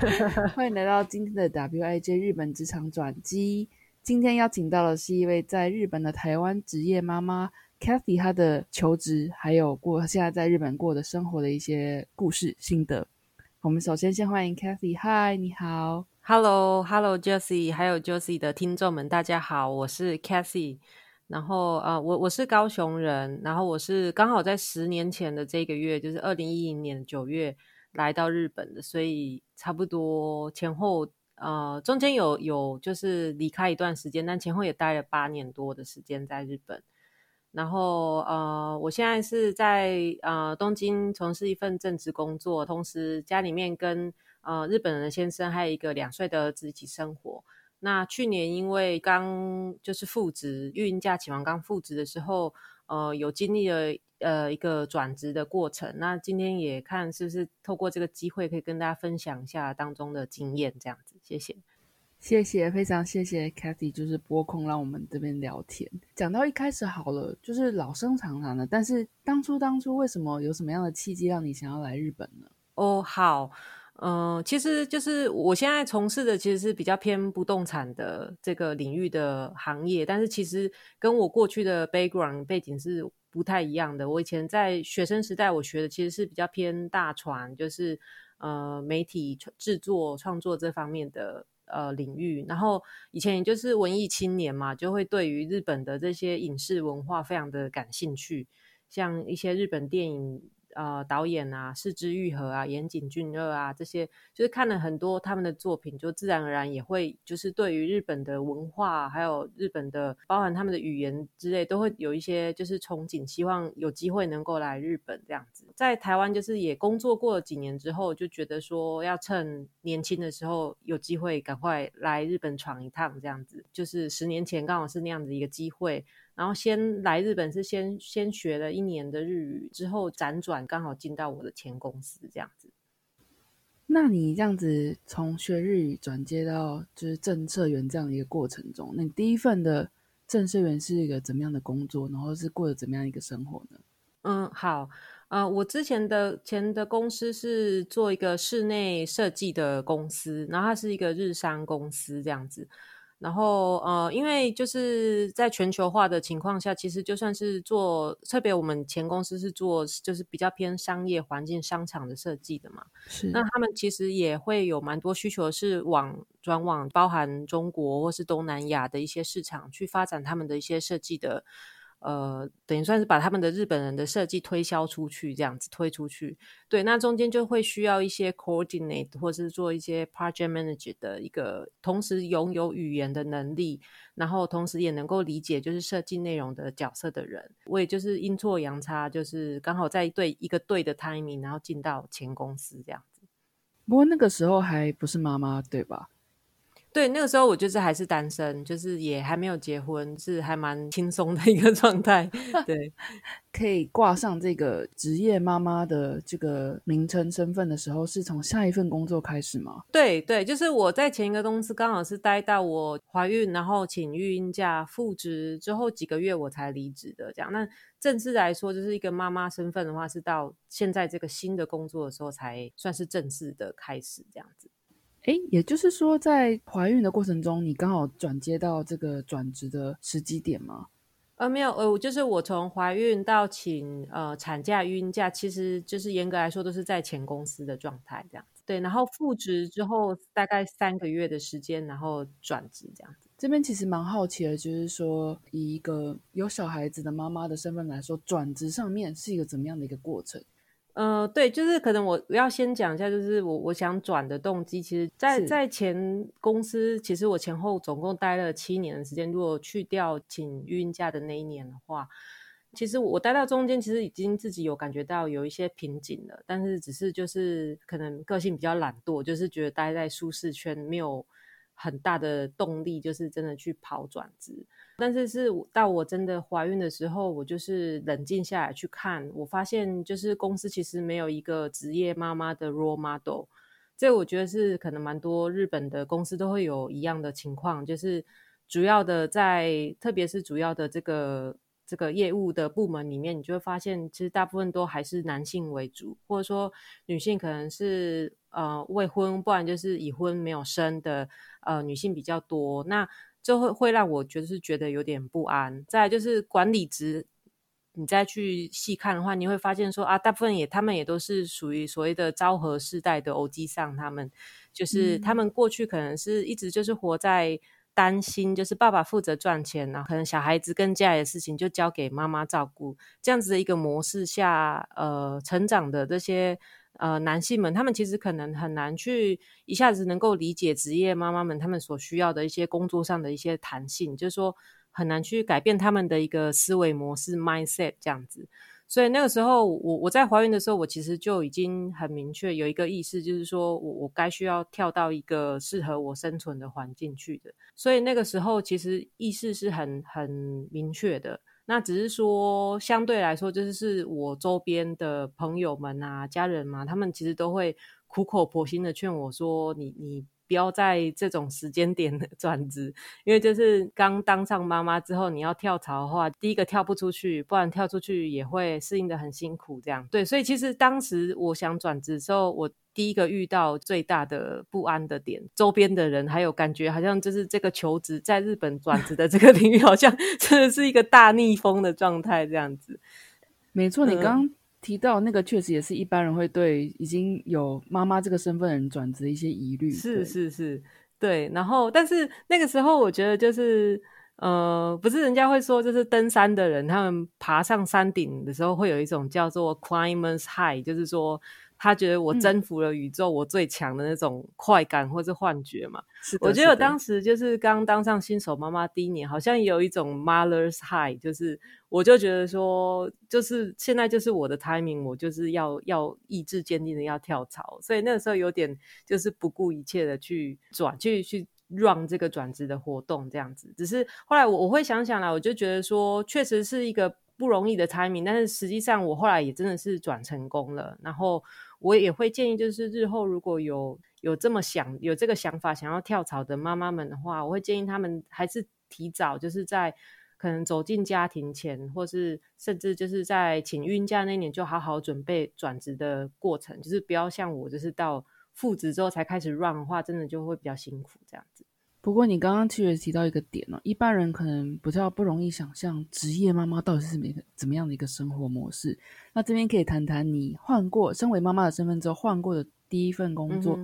欢迎来到今天的 WIJ 日本职场转机。今天邀请到的是一位在日本的台湾职业妈妈 Kathy，她的求职还有过现在在日本过的生活的一些故事心得。我们首先先欢迎 Kathy，嗨，你好，Hello，Hello，Josie，还有 Josie 的听众们，大家好，我是 Kathy。然后呃，我我是高雄人，然后我是刚好在十年前的这个月，就是二零一零年九月来到日本的，所以差不多前后呃中间有有就是离开一段时间，但前后也待了八年多的时间在日本。然后呃，我现在是在呃东京从事一份正职工作，同时家里面跟呃日本人的先生还有一个两岁的儿子一起生活。那去年因为刚就是复职，孕假期完刚复职的时候，呃，有经历了呃一个转职的过程。那今天也看是不是透过这个机会，可以跟大家分享一下当中的经验，这样子。谢谢，谢谢，非常谢谢 Kathy，就是拨空让我们这边聊天。讲到一开始好了，就是老生常谈的，但是当初当初为什么有什么样的契机让你想要来日本呢？哦，好。嗯，其实就是我现在从事的其实是比较偏不动产的这个领域的行业，但是其实跟我过去的 background 背景是不太一样的。我以前在学生时代，我学的其实是比较偏大传，就是呃媒体制作创作这方面的呃领域。然后以前也就是文艺青年嘛，就会对于日本的这些影视文化非常的感兴趣，像一些日本电影。呃，导演啊，四之愈合啊，岩井俊二啊，这些就是看了很多他们的作品，就自然而然也会就是对于日本的文化，还有日本的包含他们的语言之类，都会有一些就是憧憬，希望有机会能够来日本这样子。在台湾就是也工作过了几年之后，就觉得说要趁年轻的时候有机会赶快来日本闯一趟这样子。就是十年前刚好是那样子一个机会。然后先来日本是先先学了一年的日语，之后辗转刚好进到我的前公司这样子。那你这样子从学日语转接到就是政策员这样的一个过程中，那你第一份的政策员是一个怎么样的工作？然后是过着怎么样一个生活呢？嗯，好，呃，我之前的前的公司是做一个室内设计的公司，然后它是一个日商公司这样子。然后，呃，因为就是在全球化的情况下，其实就算是做，特别我们前公司是做，就是比较偏商业环境、商场的设计的嘛。是。那他们其实也会有蛮多需求，是往转往包含中国或是东南亚的一些市场去发展他们的一些设计的。呃，等于算是把他们的日本人的设计推销出去，这样子推出去。对，那中间就会需要一些 coordinate 或是做一些 project manager 的一个，同时拥有语言的能力，然后同时也能够理解就是设计内容的角色的人。我也就是阴错阳差，就是刚好在对一个对的 timing，然后进到前公司这样子。不过那个时候还不是妈妈，对吧？对，那个时候我就是还是单身，就是也还没有结婚，是还蛮轻松的一个 状态。对，可以挂上这个职业妈妈的这个名称身份的时候，是从下一份工作开始吗？对对，就是我在前一个公司刚好是待到我怀孕，然后请育婴假复职之后几个月我才离职的。这样，那正式来说，就是一个妈妈身份的话，是到现在这个新的工作的时候才算是正式的开始这样子。哎，也就是说，在怀孕的过程中，你刚好转接到这个转职的时机点吗？呃，没有，呃，就是我从怀孕到请呃产假、孕假，其实就是严格来说都是在前公司的状态这样子。对，然后复职之后大概三个月的时间，然后转职这样子。这边其实蛮好奇的，就是说以一个有小孩子的妈妈的身份来说，转职上面是一个怎么样的一个过程？呃，对，就是可能我要先讲一下，就是我我想转的动机，其实，在在前公司，其实我前后总共待了七年的时间。如果去掉请孕假的那一年的话，其实我待到中间，其实已经自己有感觉到有一些瓶颈了。但是只是就是可能个性比较懒惰，就是觉得待在舒适圈没有。很大的动力，就是真的去跑转职。但是是到我真的怀孕的时候，我就是冷静下来去看，我发现就是公司其实没有一个职业妈妈的 role model。这我觉得是可能蛮多日本的公司都会有一样的情况，就是主要的在，特别是主要的这个。这个业务的部门里面，你就会发现，其实大部分都还是男性为主，或者说女性可能是呃未婚，不然就是已婚没有生的呃女性比较多。那就会会让我觉得是觉得有点不安。再就是管理职，你再去细看的话，你会发现说啊，大部分也他们也都是属于所谓的昭和世代的欧基上，他们就是他们过去可能是一直就是活在。担心就是爸爸负责赚钱然后，可能小孩子跟家里的事情就交给妈妈照顾，这样子的一个模式下，呃，成长的这些呃男性们，他们其实可能很难去一下子能够理解职业妈妈们他们所需要的一些工作上的一些弹性，就是说很难去改变他们的一个思维模式 mindset 这样子。所以那个时候，我我在怀孕的时候，我其实就已经很明确有一个意识，就是说我我该需要跳到一个适合我生存的环境去的。所以那个时候，其实意识是很很明确的。那只是说，相对来说，就是是我周边的朋友们啊、家人嘛，他们其实都会苦口婆心的劝我说：“你你。”不要在这种时间点 转职，因为就是刚当上妈妈之后，你要跳槽的话，第一个跳不出去，不然跳出去也会适应的很辛苦。这样对，所以其实当时我想转职的时候，我第一个遇到最大的不安的点，周边的人还有感觉，好像就是这个求职在日本转职的这个 领域，好像真的是一个大逆风的状态。这样子，没错，你刚。提到那个，确实也是一般人会对已经有妈妈这个身份的人转职一些疑虑。是是是，对。然后，但是那个时候，我觉得就是，呃，不是人家会说，就是登山的人，他们爬上山顶的时候，会有一种叫做 climbers high，就是说。他觉得我征服了宇宙，我最强的那种快感或是幻觉嘛？是我觉得我当时就是刚当上新手妈妈第一年，好像有一种 mother's high，就是我就觉得说，就是现在就是我的 timing，我就是要要意志坚定的要跳槽，所以那个时候有点就是不顾一切的去转，去去 run 这个转职的活动这样子。只是后来我我会想想来，我就觉得说，确实是一个不容易的 timing，但是实际上我后来也真的是转成功了，然后。我也会建议，就是日后如果有有这么想有这个想法想要跳槽的妈妈们的话，我会建议他们还是提早，就是在可能走进家庭前，或是甚至就是在请孕假那年就好好准备转职的过程，就是不要像我，就是到复职之后才开始 run 的话，真的就会比较辛苦这样子。不过你刚刚其实提到一个点哦，一般人可能比较不容易想象职业妈妈到底是怎么怎么样的一个生活模式。那这边可以谈谈你换过身为妈妈的身份之后换过的第一份工作，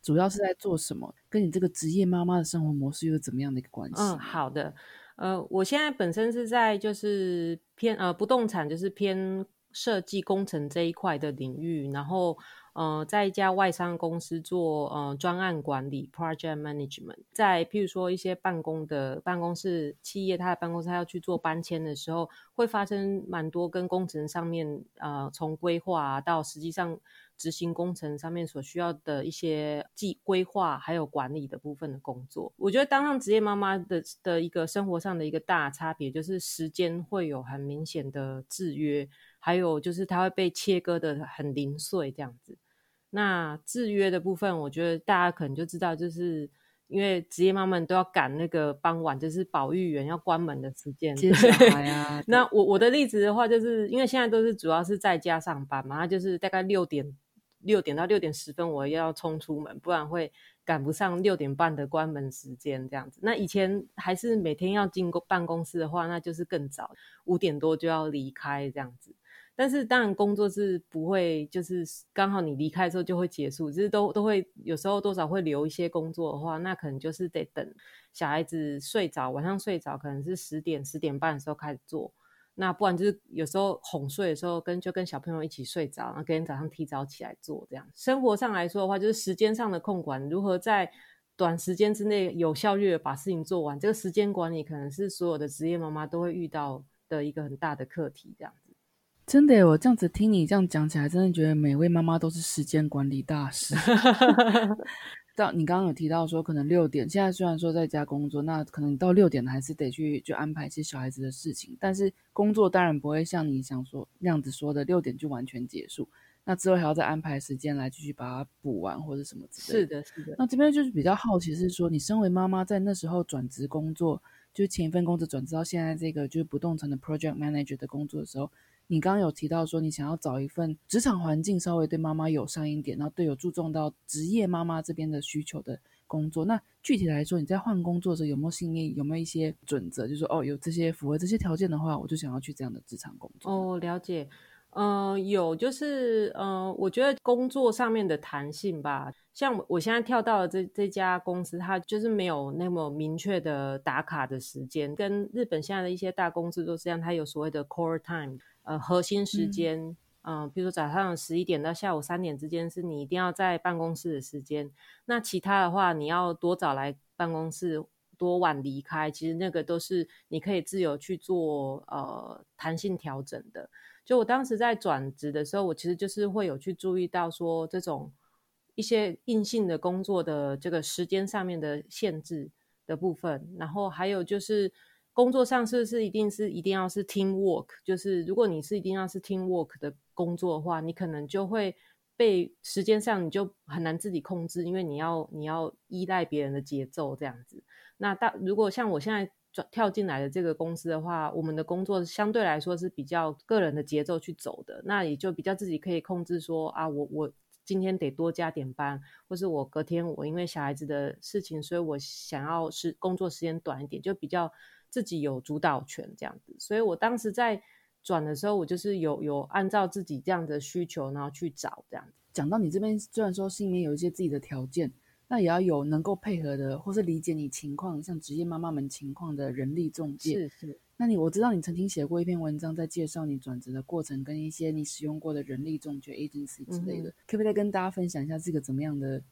主要是在做什么？跟你这个职业妈妈的生活模式又是怎么样的一个关系？嗯，好的。呃，我现在本身是在就是偏呃不动产，就是偏设计工程这一块的领域，然后。呃，在一家外商公司做呃专案管理 （project management），在譬如说一些办公的办公室企业，它的办公室要去做搬迁的时候，会发生蛮多跟工程上面呃从规划到实际上执行工程上面所需要的一些计规划还有管理的部分的工作。我觉得当上职业妈妈的的一个生活上的一个大差别，就是时间会有很明显的制约，还有就是它会被切割的很零碎这样子。那制约的部分，我觉得大家可能就知道，就是因为职业妈妈都要赶那个傍晚，就是保育员要关门的时间。接下来啊，那我我的例子的话，就是因为现在都是主要是在家上班嘛，就是大概六点六点到六点十分我要冲出门，不然会赶不上六点半的关门时间这样子。那以前还是每天要进公办公室的话，那就是更早，五点多就要离开这样子。但是当然，工作是不会，就是刚好你离开的时候就会结束，就是都都会有时候多少会留一些工作的话，那可能就是得等小孩子睡着，晚上睡着，可能是十点十点半的时候开始做，那不然就是有时候哄睡的时候跟就跟小朋友一起睡着，然后隔天早上提早起来做这样。生活上来说的话，就是时间上的控管，如何在短时间之内有效率的把事情做完，这个时间管理可能是所有的职业妈妈都会遇到的一个很大的课题，这样。真的，我这样子听你这样讲起来，真的觉得每位妈妈都是时间管理大师。到你刚刚有提到说，可能六点现在虽然说在家工作，那可能你到六点还是得去就安排一些小孩子的事情，但是工作当然不会像你想说那样子说的六点就完全结束，那之后还要再安排时间来继续把它补完或者什么之类的。是的，是的。那这边就是比较好奇是说，你身为妈妈在那时候转职工作，就是前一份工作转职到现在这个就是不动产的 project manager 的工作的时候。你刚刚有提到说，你想要找一份职场环境稍微对妈妈友善一点，然后对有注重到职业妈妈这边的需求的工作。那具体来说，你在换工作的时候有没有信念？有没有一些准则？就是说，哦，有这些符合这些条件的话，我就想要去这样的职场工作。哦，了解。嗯，有，就是嗯，我觉得工作上面的弹性吧。像我现在跳到了这这家公司，它就是没有那么明确的打卡的时间，跟日本现在的一些大公司都是这样，它有所谓的 core time。呃，核心时间，嗯，比如说早上十一点到下午三点之间是你一定要在办公室的时间。那其他的话，你要多早来办公室，多晚离开，其实那个都是你可以自由去做呃弹性调整的。就我当时在转职的时候，我其实就是会有去注意到说这种一些硬性的工作的这个时间上面的限制的部分，然后还有就是。工作上是不是一定是一定要是 team work？就是如果你是一定要是 team work 的工作的话，你可能就会被时间上你就很难自己控制，因为你要你要依赖别人的节奏这样子。那大如果像我现在转跳进来的这个公司的话，我们的工作相对来说是比较个人的节奏去走的，那也就比较自己可以控制说啊，我我今天得多加点班，或是我隔天我因为小孩子的事情，所以我想要是工作时间短一点，就比较。自己有主导权这样子，所以我当时在转的时候，我就是有有按照自己这样的需求，然后去找这样子。讲到你这边，虽然说心里面有一些自己的条件，那也要有能够配合的，或是理解你情况，像职业妈妈们情况的人力中介。是是。那你我知道你曾经写过一篇文章，在介绍你转职的过程，跟一些你使用过的人力中介 agency 之类的，可不可以再跟大家分享一下这个怎么样的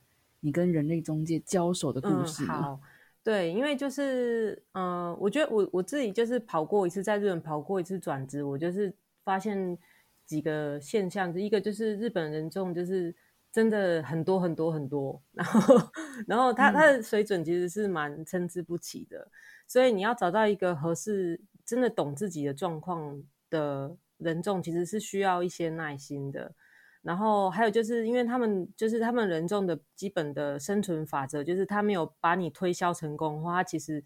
你跟人力中介交手的故事？好。对，因为就是，嗯，我觉得我我自己就是跑过一次，在日本跑过一次转职，我就是发现几个现象，一个就是日本人众就是真的很多很多很多，然后然后他他的水准其实是蛮参差不齐的，所以你要找到一个合适、真的懂自己的状况的人众，其实是需要一些耐心的。然后还有就是，因为他们就是他们人众的基本的生存法则，就是他没有把你推销成功的话，他其实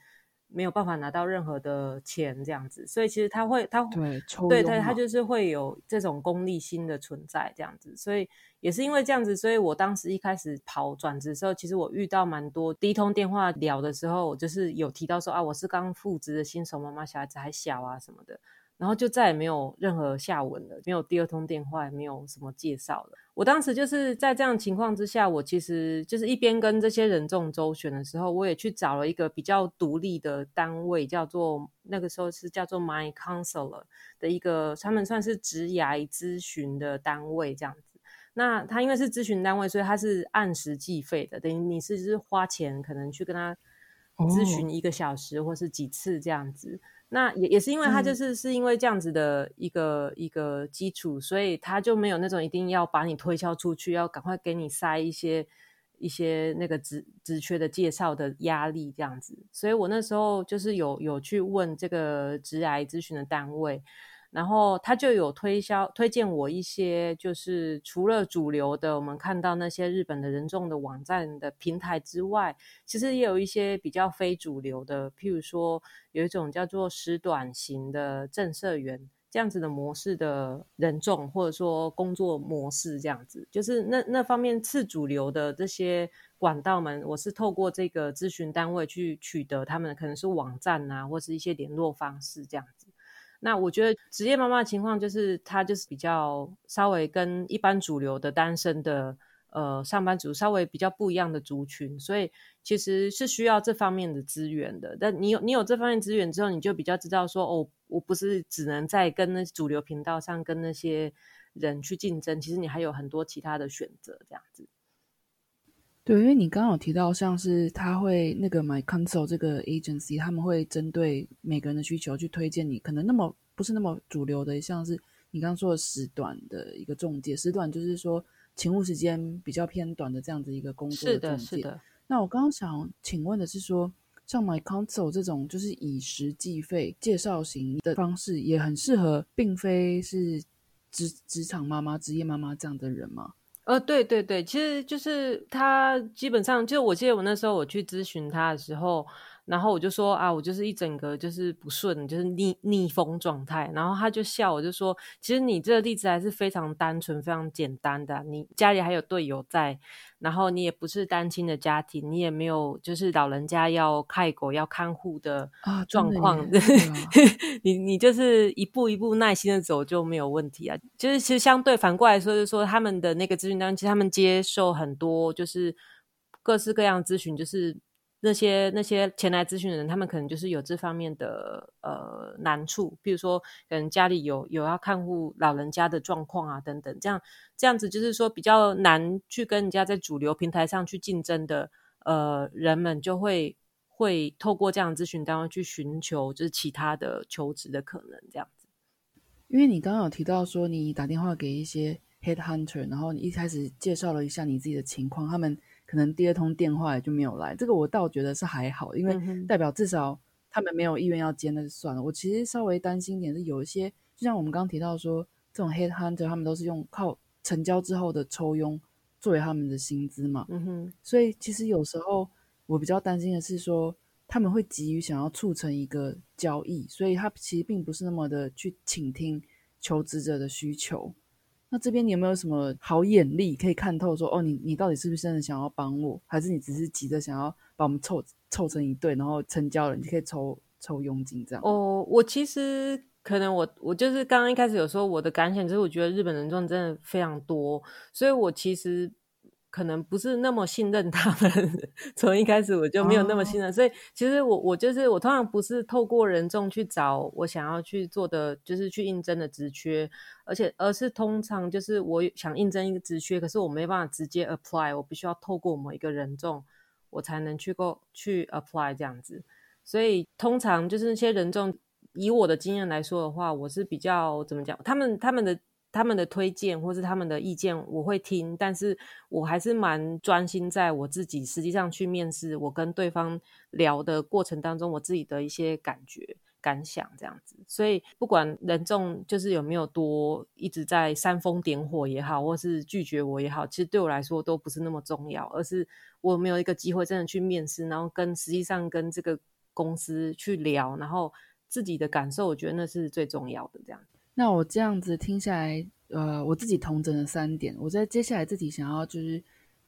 没有办法拿到任何的钱这样子。所以其实他会，他对，对对，他就是会有这种功利心的存在这样子。所以也是因为这样子，所以我当时一开始跑转职的时候，其实我遇到蛮多第一通电话聊的时候，我就是有提到说啊，我是刚复职的新手妈妈，小孩子还小啊什么的。然后就再也没有任何下文了，没有第二通电话，也没有什么介绍了。我当时就是在这样情况之下，我其实就是一边跟这些人众周旋的时候，我也去找了一个比较独立的单位，叫做那个时候是叫做 My Counselor 的一个，他们算是职涯咨询的单位这样子。那他因为是咨询单位，所以他是按时计费的，等于你是是花钱可能去跟他咨询一个小时或是几次这样子。那也也是因为他就是是因为这样子的一个一个基础，所以他就没有那种一定要把你推销出去，要赶快给你塞一些一些那个职职缺的介绍的压力这样子。所以我那时候就是有有去问这个职癌咨询的单位。然后他就有推销推荐我一些，就是除了主流的，我们看到那些日本的人众的网站的平台之外，其实也有一些比较非主流的，譬如说有一种叫做时短型的正社员这样子的模式的人众，或者说工作模式这样子，就是那那方面次主流的这些管道们，我是透过这个咨询单位去取得他们可能是网站啊，或是一些联络方式这样子。那我觉得职业妈妈的情况就是，她就是比较稍微跟一般主流的单身的呃上班族稍微比较不一样的族群，所以其实是需要这方面的资源的。但你有你有这方面资源之后，你就比较知道说，哦，我不是只能在跟那主流频道上跟那些人去竞争，其实你还有很多其他的选择，这样子。对，因为你刚刚有提到，像是他会那个 My Council 这个 agency，他们会针对每个人的需求去推荐你，可能那么不是那么主流的，像是你刚刚说的时短的一个中介。时短就是说，勤务时间比较偏短的这样子一个工作是的，中介。是的。那我刚刚想请问的是说，像 My Council 这种就是以时计费介绍型的方式，也很适合，并非是职职场妈妈、职业妈妈这样的人吗？呃，对对对，其实就是他基本上，就我记得我那时候我去咨询他的时候。然后我就说啊，我就是一整个就是不顺，就是逆逆风状态。然后他就笑，我就说，其实你这个例子还是非常单纯、非常简单的。你家里还有队友在，然后你也不是单亲的家庭，你也没有就是老人家要看狗、要看护的啊状况。你你就是一步一步耐心的走就没有问题啊。就是其实相对反过来说，就是说他们的那个咨询单，其实他们接受很多就是各式各样咨询，就是。那些那些前来咨询的人，他们可能就是有这方面的呃难处，比如说可能家里有有要看护老人家的状况啊等等，这样这样子就是说比较难去跟人家在主流平台上去竞争的呃人们，就会会透过这样咨询单位去寻求就是其他的求职的可能这样子。因为你刚刚有提到说你打电话给一些 head hunter，然后你一开始介绍了一下你自己的情况，他们。可能第二通电话也就没有来，这个我倒觉得是还好，因为代表至少他们没有意愿要接，那就算了。我其实稍微担心一点是有一些，就像我们刚刚提到说，这种 head hunter 他们都是用靠成交之后的抽佣作为他们的薪资嘛，嗯哼。所以其实有时候我比较担心的是说，他们会急于想要促成一个交易，所以他其实并不是那么的去倾听求职者的需求。那这边你有没有什么好眼力可以看透？说哦，你你到底是不是真的想要帮我，还是你只是急着想要把我们凑凑成一对，然后成交了，你可以抽抽佣金这样？哦，我其实可能我我就是刚刚一开始有说我的感想，就是我觉得日本人赚真的非常多，所以我其实。可能不是那么信任他们，从一开始我就没有那么信任，所以其实我我就是我通常不是透过人众去找我想要去做的，就是去应征的职缺，而且而是通常就是我想应征一个职缺，可是我没办法直接 apply，我必须要透过某一个人众，我才能去够去 apply 这样子，所以通常就是那些人众，以我的经验来说的话，我是比较怎么讲，他们他们的。他们的推荐或是他们的意见，我会听，但是我还是蛮专心在我自己实际上去面试，我跟对方聊的过程当中，我自己的一些感觉感想这样子。所以不管人众就是有没有多一直在煽风点火也好，或是拒绝我也好，其实对我来说都不是那么重要，而是我没有一个机会真的去面试，然后跟实际上跟这个公司去聊，然后自己的感受，我觉得那是最重要的这样。那我这样子听下来，呃，我自己同整了三点。我在接下来自己想要就是，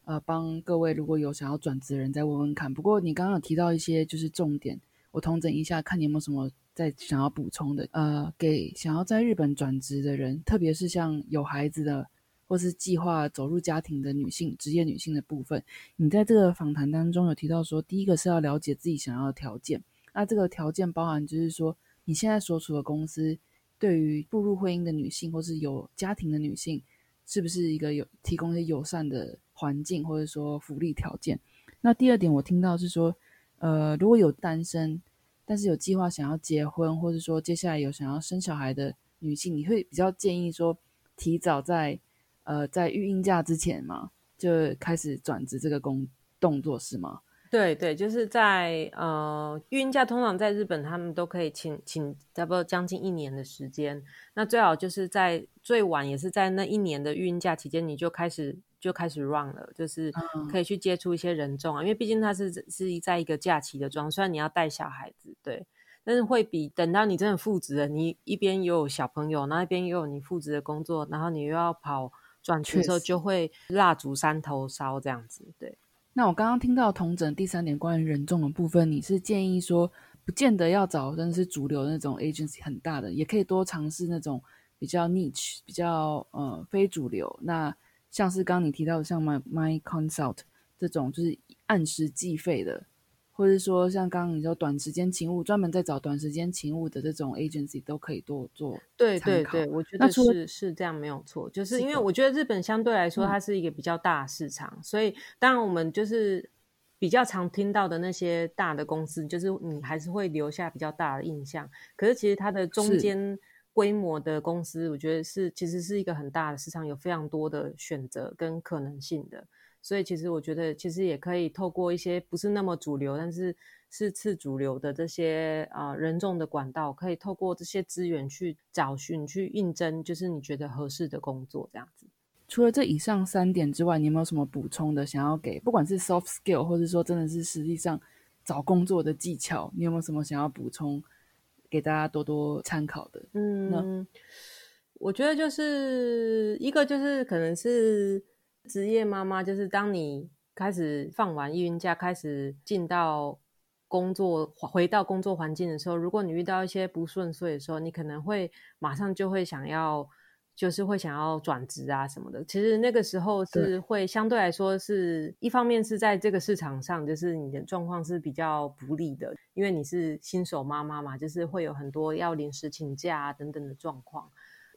呃，帮各位如果有想要转职的人再问问看。不过你刚刚有提到一些就是重点，我同整一下，看你有没有什么再想要补充的。呃，给想要在日本转职的人，特别是像有孩子的或是计划走入家庭的女性，职业女性的部分，你在这个访谈当中有提到说，第一个是要了解自己想要的条件。那这个条件包含就是说，你现在所处的公司。对于步入婚姻的女性，或是有家庭的女性，是不是一个有提供一些友善的环境，或者说福利条件？那第二点，我听到是说，呃，如果有单身，但是有计划想要结婚，或者说接下来有想要生小孩的女性，你会比较建议说，提早在呃在育婴假之前嘛，就开始转职这个工动作是吗？对对，就是在呃，孕假通常在日本，他们都可以请请差不多将近一年的时间。那最好就是在最晚也是在那一年的孕假期间，你就开始就开始 run 了，就是可以去接触一些人种啊。因为毕竟它是是在一个假期的妆，虽然你要带小孩子，对，但是会比等到你真的复职了，你一边又有小朋友，那一边又有你复职的工作，然后你又要跑转去的时候，就会蜡烛三头烧这样子，对。那我刚刚听到同整第三点关于人众的部分，你是建议说，不见得要找真的是主流那种 agency 很大的，也可以多尝试那种比较 niche、比较呃非主流。那像是刚你提到的像 my my consult 这种，就是按时计费的。或者说，像刚刚你说短时间勤务，专门在找短时间勤务的这种 agency 都可以多做。对对对，我觉得是是这样没有错，就是因为我觉得日本相对来说它是一个比较大的市场，所以当然我们就是比较常听到的那些大的公司，就是你还是会留下比较大的印象。可是其实它的中间。规模的公司，我觉得是其实是一个很大的市场，有非常多的选择跟可能性的。所以其实我觉得，其实也可以透过一些不是那么主流，但是是次主流的这些啊人众的管道，可以透过这些资源去找寻、去应征，就是你觉得合适的工作这样子。除了这以上三点之外，你有没有什么补充的？想要给不管是 soft skill，或者说真的是实际上找工作的技巧，你有没有什么想要补充给大家多多参考的？嗯，我觉得就是一个就是可能是。职业妈妈就是当你开始放完孕假，开始进到工作，回到工作环境的时候，如果你遇到一些不顺遂的时候，你可能会马上就会想要，就是会想要转职啊什么的。其实那个时候是会相对来说是一方面是在这个市场上，就是你的状况是比较不利的，因为你是新手妈妈嘛，就是会有很多要临时请假啊等等的状况。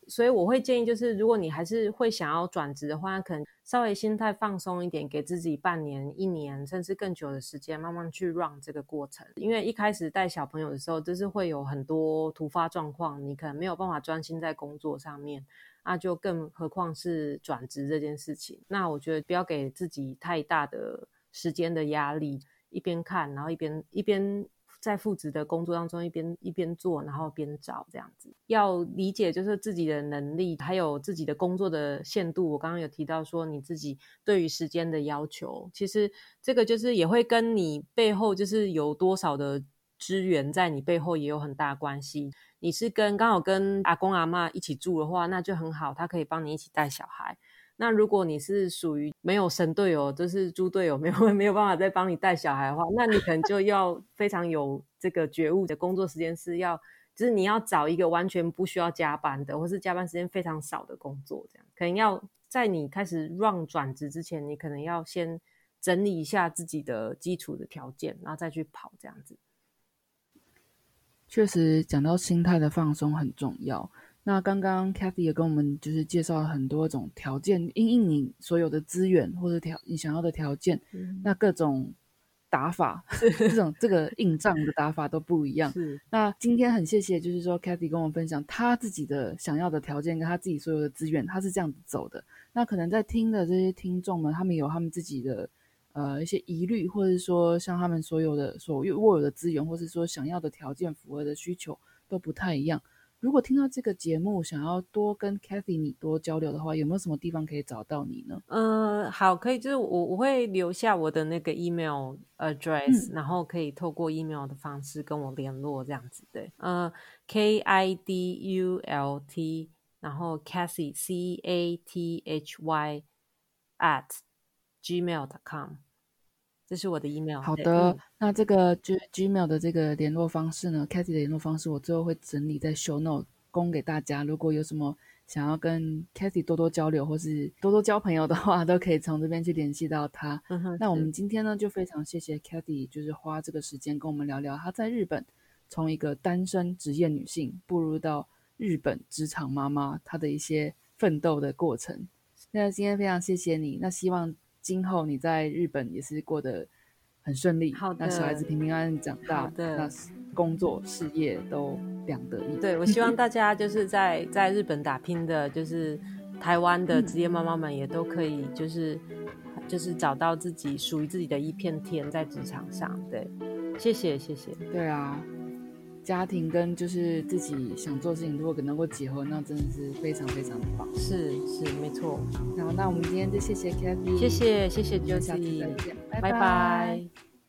所以我会建议，就是如果你还是会想要转职的话，可能稍微心态放松一点，给自己半年、一年，甚至更久的时间，慢慢去 run 这个过程。因为一开始带小朋友的时候，就是会有很多突发状况，你可能没有办法专心在工作上面，那就更何况是转职这件事情。那我觉得不要给自己太大的时间的压力，一边看，然后一边一边。在复职的工作当中，一边一边做，然后边找这样子，要理解就是自己的能力，还有自己的工作的限度。我刚刚有提到说，你自己对于时间的要求，其实这个就是也会跟你背后就是有多少的资源在你背后也有很大关系。你是跟刚好跟阿公阿妈一起住的话，那就很好，他可以帮你一起带小孩。那如果你是属于没有神队友，就是猪队友，没有 没有办法再帮你带小孩的话，那你可能就要 非常有这个觉悟的工作时间是要，就是你要找一个完全不需要加班的，或是加班时间非常少的工作，这样可能要在你开始 run 转职之前，你可能要先整理一下自己的基础的条件，然后再去跑这样子。确实，讲到心态的放松很重要。那刚刚 Kathy 也跟我们就是介绍了很多种条件，因应你所有的资源或者条你想要的条件，那各种打法，这种这个硬仗的打法都不一样。那今天很谢谢，就是说 Kathy 跟我们分享他自己的想要的条件跟他自己所有的资源，他是这样子走的。那可能在听的这些听众们，他们有他们自己的呃一些疑虑，或者说像他们所有的所握有的资源，或是说想要的条件符合的需求都不太一样。如果听到这个节目，想要多跟 Kathy 你多交流的话，有没有什么地方可以找到你呢？嗯，好，可以，就是我我会留下我的那个 email address，然后可以透过 email 的方式跟我联络，这样子对。呃，K I D U L T，然后 Cathy C A T H Y at gmail.com。这是我的 email。好的，那这个 G Gmail 的这个联络方式呢，Kathy 的联络方式，我最后会整理在 Show Note 供给大家。如果有什么想要跟 Kathy 多多交流，或是多多交朋友的话，都可以从这边去联系到他。那我们今天呢，就非常谢谢 Kathy，就是花这个时间跟我们聊聊她在日本从一个单身职业女性步入到日本职场妈妈，她的一些奋斗的过程。那今天非常谢谢你，那希望。今后你在日本也是过得很顺利，好的，那小孩子平平安安长大，的，那工作事业都两得意。对我希望大家就是在在日本打拼的，就是台湾的职业妈妈们也都可以，就是就是找到自己属于自己的一片天在职场上。对，谢谢谢谢。对啊。家庭跟就是自己想做事情，如果能够结合，那真的是非常非常的棒。是是，没错。好，那我们今天就谢谢 Kathy，谢谢谢谢 j o 下次再见，拜拜。